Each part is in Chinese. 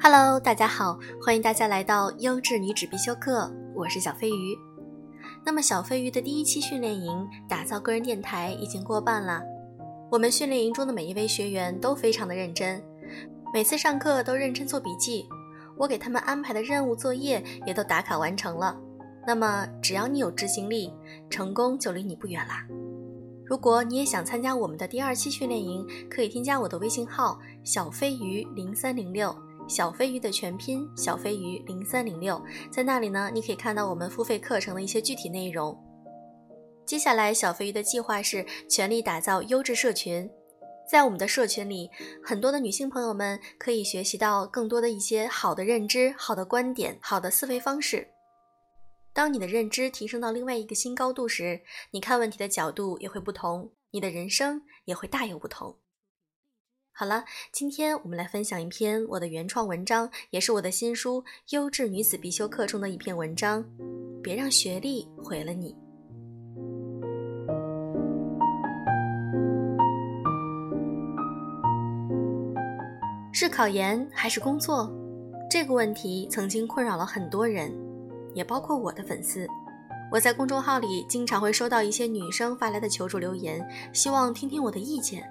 Hello，大家好，欢迎大家来到优质女子必修课，我是小飞鱼。那么小飞鱼的第一期训练营打造个人电台已经过半了，我们训练营中的每一位学员都非常的认真，每次上课都认真做笔记，我给他们安排的任务作业也都打卡完成了。那么只要你有执行力，成功就离你不远啦。如果你也想参加我们的第二期训练营，可以添加我的微信号小飞鱼零三零六，小飞鱼的全拼小飞鱼零三零六，在那里呢，你可以看到我们付费课程的一些具体内容。接下来，小飞鱼的计划是全力打造优质社群，在我们的社群里，很多的女性朋友们可以学习到更多的一些好的认知、好的观点、好的思维方式。当你的认知提升到另外一个新高度时，你看问题的角度也会不同，你的人生也会大有不同。好了，今天我们来分享一篇我的原创文章，也是我的新书《优质女子必修课》中的一篇文章。别让学历毁了你。是考研还是工作？这个问题曾经困扰了很多人。也包括我的粉丝，我在公众号里经常会收到一些女生发来的求助留言，希望听听我的意见。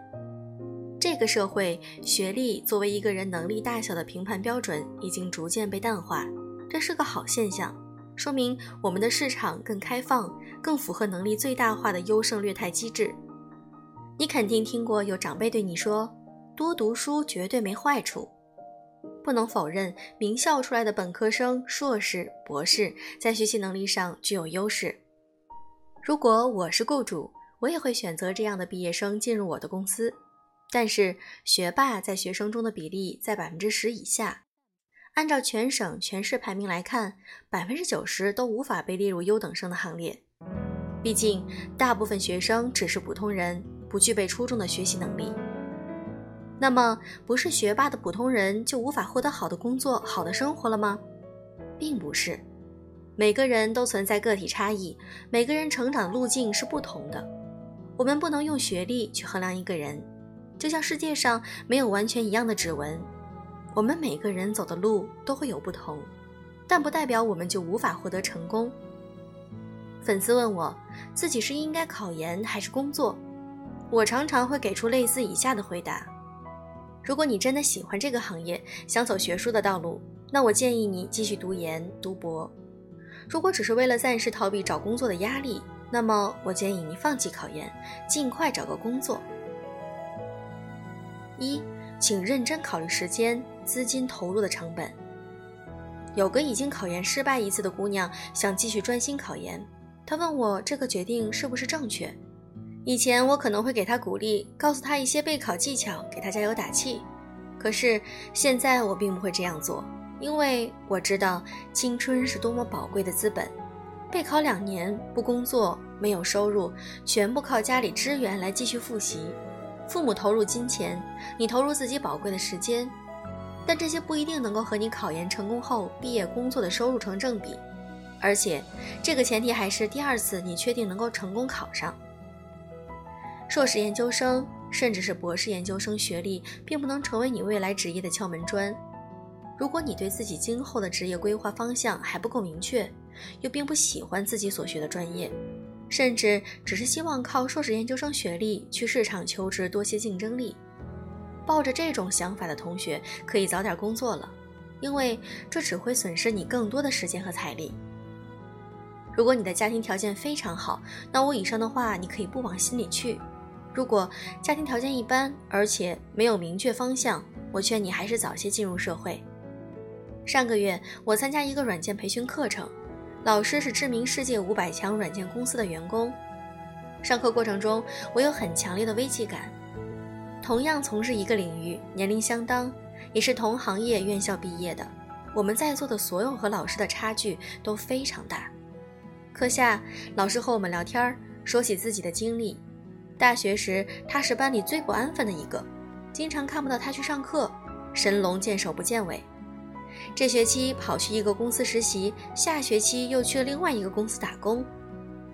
这个社会，学历作为一个人能力大小的评判标准已经逐渐被淡化，这是个好现象，说明我们的市场更开放，更符合能力最大化的优胜劣汰机制。你肯定听过有长辈对你说：“多读书绝对没坏处。”不能否认，名校出来的本科生、硕士、博士在学习能力上具有优势。如果我是雇主，我也会选择这样的毕业生进入我的公司。但是，学霸在学生中的比例在百分之十以下。按照全省全市排名来看，百分之九十都无法被列入优等生的行列。毕竟，大部分学生只是普通人，不具备出众的学习能力。那么，不是学霸的普通人就无法获得好的工作、好的生活了吗？并不是，每个人都存在个体差异，每个人成长的路径是不同的。我们不能用学历去衡量一个人，就像世界上没有完全一样的指纹。我们每个人走的路都会有不同，但不代表我们就无法获得成功。粉丝问我自己是应该考研还是工作，我常常会给出类似以下的回答。如果你真的喜欢这个行业，想走学术的道路，那我建议你继续读研、读博。如果只是为了暂时逃避找工作的压力，那么我建议你放弃考研，尽快找个工作。一，请认真考虑时间、资金投入的成本。有个已经考研失败一次的姑娘想继续专心考研，她问我这个决定是不是正确。以前我可能会给她鼓励，告诉她一些备考技巧，给她加油打气。可是现在我并不会这样做，因为我知道青春是多么宝贵的资本。备考两年不工作，没有收入，全部靠家里支援来继续复习。父母投入金钱，你投入自己宝贵的时间，但这些不一定能够和你考研成功后毕业工作的收入成正比。而且这个前提还是第二次你确定能够成功考上。硕士研究生，甚至是博士研究生学历，并不能成为你未来职业的敲门砖。如果你对自己今后的职业规划方向还不够明确，又并不喜欢自己所学的专业，甚至只是希望靠硕士研究生学历去市场求职多些竞争力，抱着这种想法的同学可以早点工作了，因为这只会损失你更多的时间和财力。如果你的家庭条件非常好，那我以上的话你可以不往心里去。如果家庭条件一般，而且没有明确方向，我劝你还是早些进入社会。上个月我参加一个软件培训课程，老师是知名世界五百强软件公司的员工。上课过程中，我有很强烈的危机感。同样从事一个领域，年龄相当，也是同行业院校毕业的，我们在座的所有和老师的差距都非常大。课下，老师和我们聊天，说起自己的经历。大学时，他是班里最不安分的一个，经常看不到他去上课，神龙见首不见尾。这学期跑去一个公司实习，下学期又去了另外一个公司打工。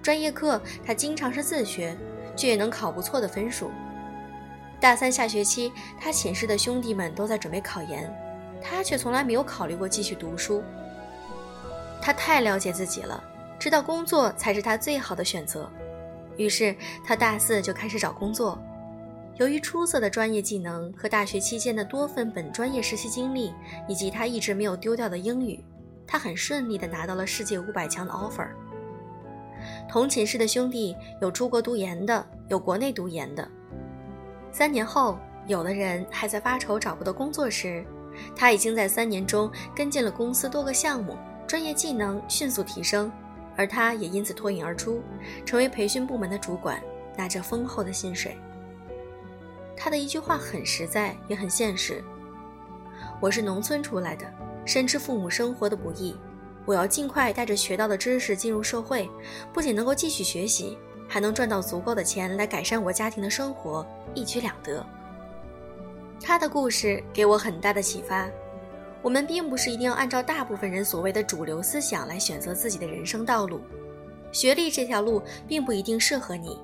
专业课他经常是自学，却也能考不错的分数。大三下学期，他寝室的兄弟们都在准备考研，他却从来没有考虑过继续读书。他太了解自己了，知道工作才是他最好的选择。于是他大四就开始找工作。由于出色的专业技能和大学期间的多份本专业实习经历，以及他一直没有丢掉的英语，他很顺利地拿到了世界五百强的 offer。同寝室的兄弟有出国读研的，有国内读研的。三年后，有的人还在发愁找不到工作时，他已经在三年中跟进了公司多个项目，专业技能迅速提升，而他也因此脱颖而出，成为培训部门的主管，拿着丰厚的薪水。他的一句话很实在，也很现实。我是农村出来的，深知父母生活的不易。我要尽快带着学到的知识进入社会，不仅能够继续学习，还能赚到足够的钱来改善我家庭的生活，一举两得。他的故事给我很大的启发。我们并不是一定要按照大部分人所谓的主流思想来选择自己的人生道路，学历这条路并不一定适合你。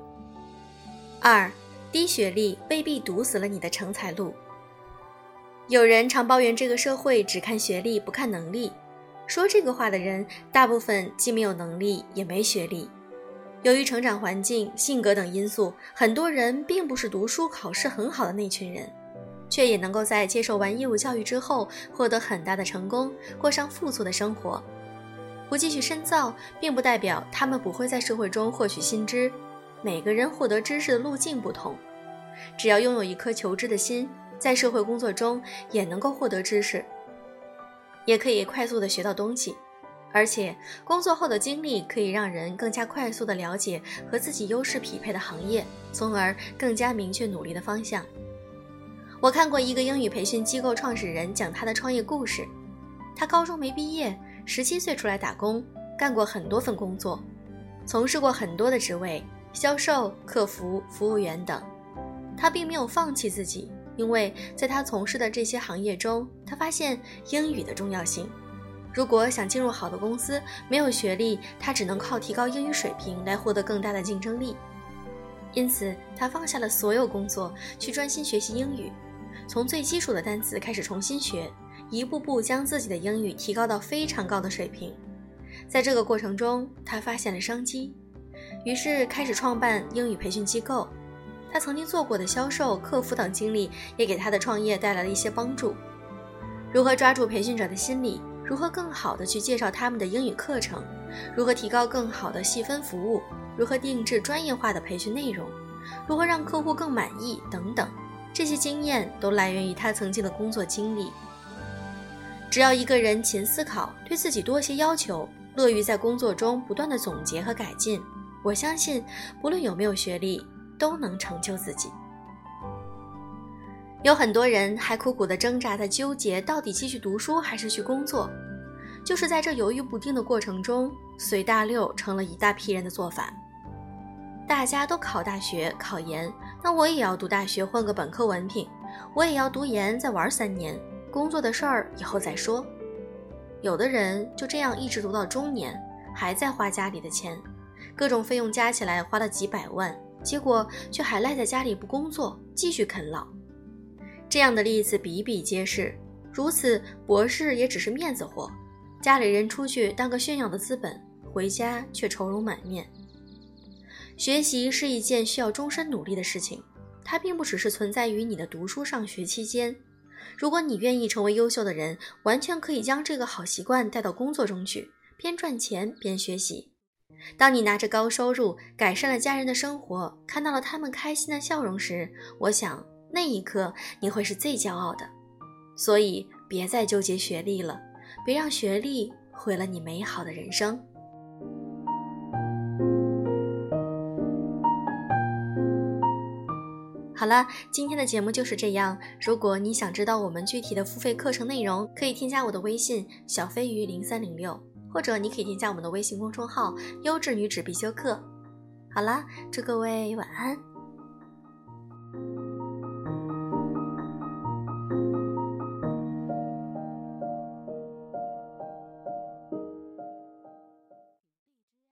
二。低学历未必堵死了你的成才路。有人常抱怨这个社会只看学历不看能力，说这个话的人大部分既没有能力也没学历。由于成长环境、性格等因素，很多人并不是读书考试很好的那群人，却也能够在接受完义务教育之后获得很大的成功，过上富足的生活。不继续深造，并不代表他们不会在社会中获取新知。每个人获得知识的路径不同，只要拥有一颗求知的心，在社会工作中也能够获得知识，也可以快速的学到东西。而且工作后的经历可以让人更加快速的了解和自己优势匹配的行业，从而更加明确努力的方向。我看过一个英语培训机构创始人讲他的创业故事，他高中没毕业，十七岁出来打工，干过很多份工作，从事过很多的职位。销售、客服、服务员等，他并没有放弃自己，因为在他从事的这些行业中，他发现英语的重要性。如果想进入好的公司，没有学历，他只能靠提高英语水平来获得更大的竞争力。因此，他放下了所有工作，去专心学习英语，从最基础的单词开始重新学，一步步将自己的英语提高到非常高的水平。在这个过程中，他发现了商机。于是开始创办英语培训机构，他曾经做过的销售、客服等经历也给他的创业带来了一些帮助。如何抓住培训者的心理？如何更好的去介绍他们的英语课程？如何提高更好的细分服务？如何定制专业化的培训内容？如何让客户更满意？等等，这些经验都来源于他曾经的工作经历。只要一个人勤思考，对自己多些要求，乐于在工作中不断的总结和改进。我相信，不论有没有学历，都能成就自己。有很多人还苦苦的挣扎，在纠结到底继续读书还是去工作。就是在这犹豫不定的过程中，随大溜成了一大批人的做法。大家都考大学、考研，那我也要读大学，混个本科文凭；我也要读研，再玩三年，工作的事儿以后再说。有的人就这样一直读到中年，还在花家里的钱。各种费用加起来花了几百万，结果却还赖在家里不工作，继续啃老。这样的例子比比皆是。如此，博士也只是面子活，家里人出去当个炫耀的资本，回家却愁容满面。学习是一件需要终身努力的事情，它并不只是存在于你的读书上学期间。如果你愿意成为优秀的人，完全可以将这个好习惯带到工作中去，边赚钱边学习。当你拿着高收入改善了家人的生活，看到了他们开心的笑容时，我想那一刻你会是最骄傲的。所以别再纠结学历了，别让学历毁了你美好的人生。好了，今天的节目就是这样。如果你想知道我们具体的付费课程内容，可以添加我的微信小飞鱼零三零六。或者你可以添加我们的微信公众号“优质女子必修课”。好啦，祝各位晚安。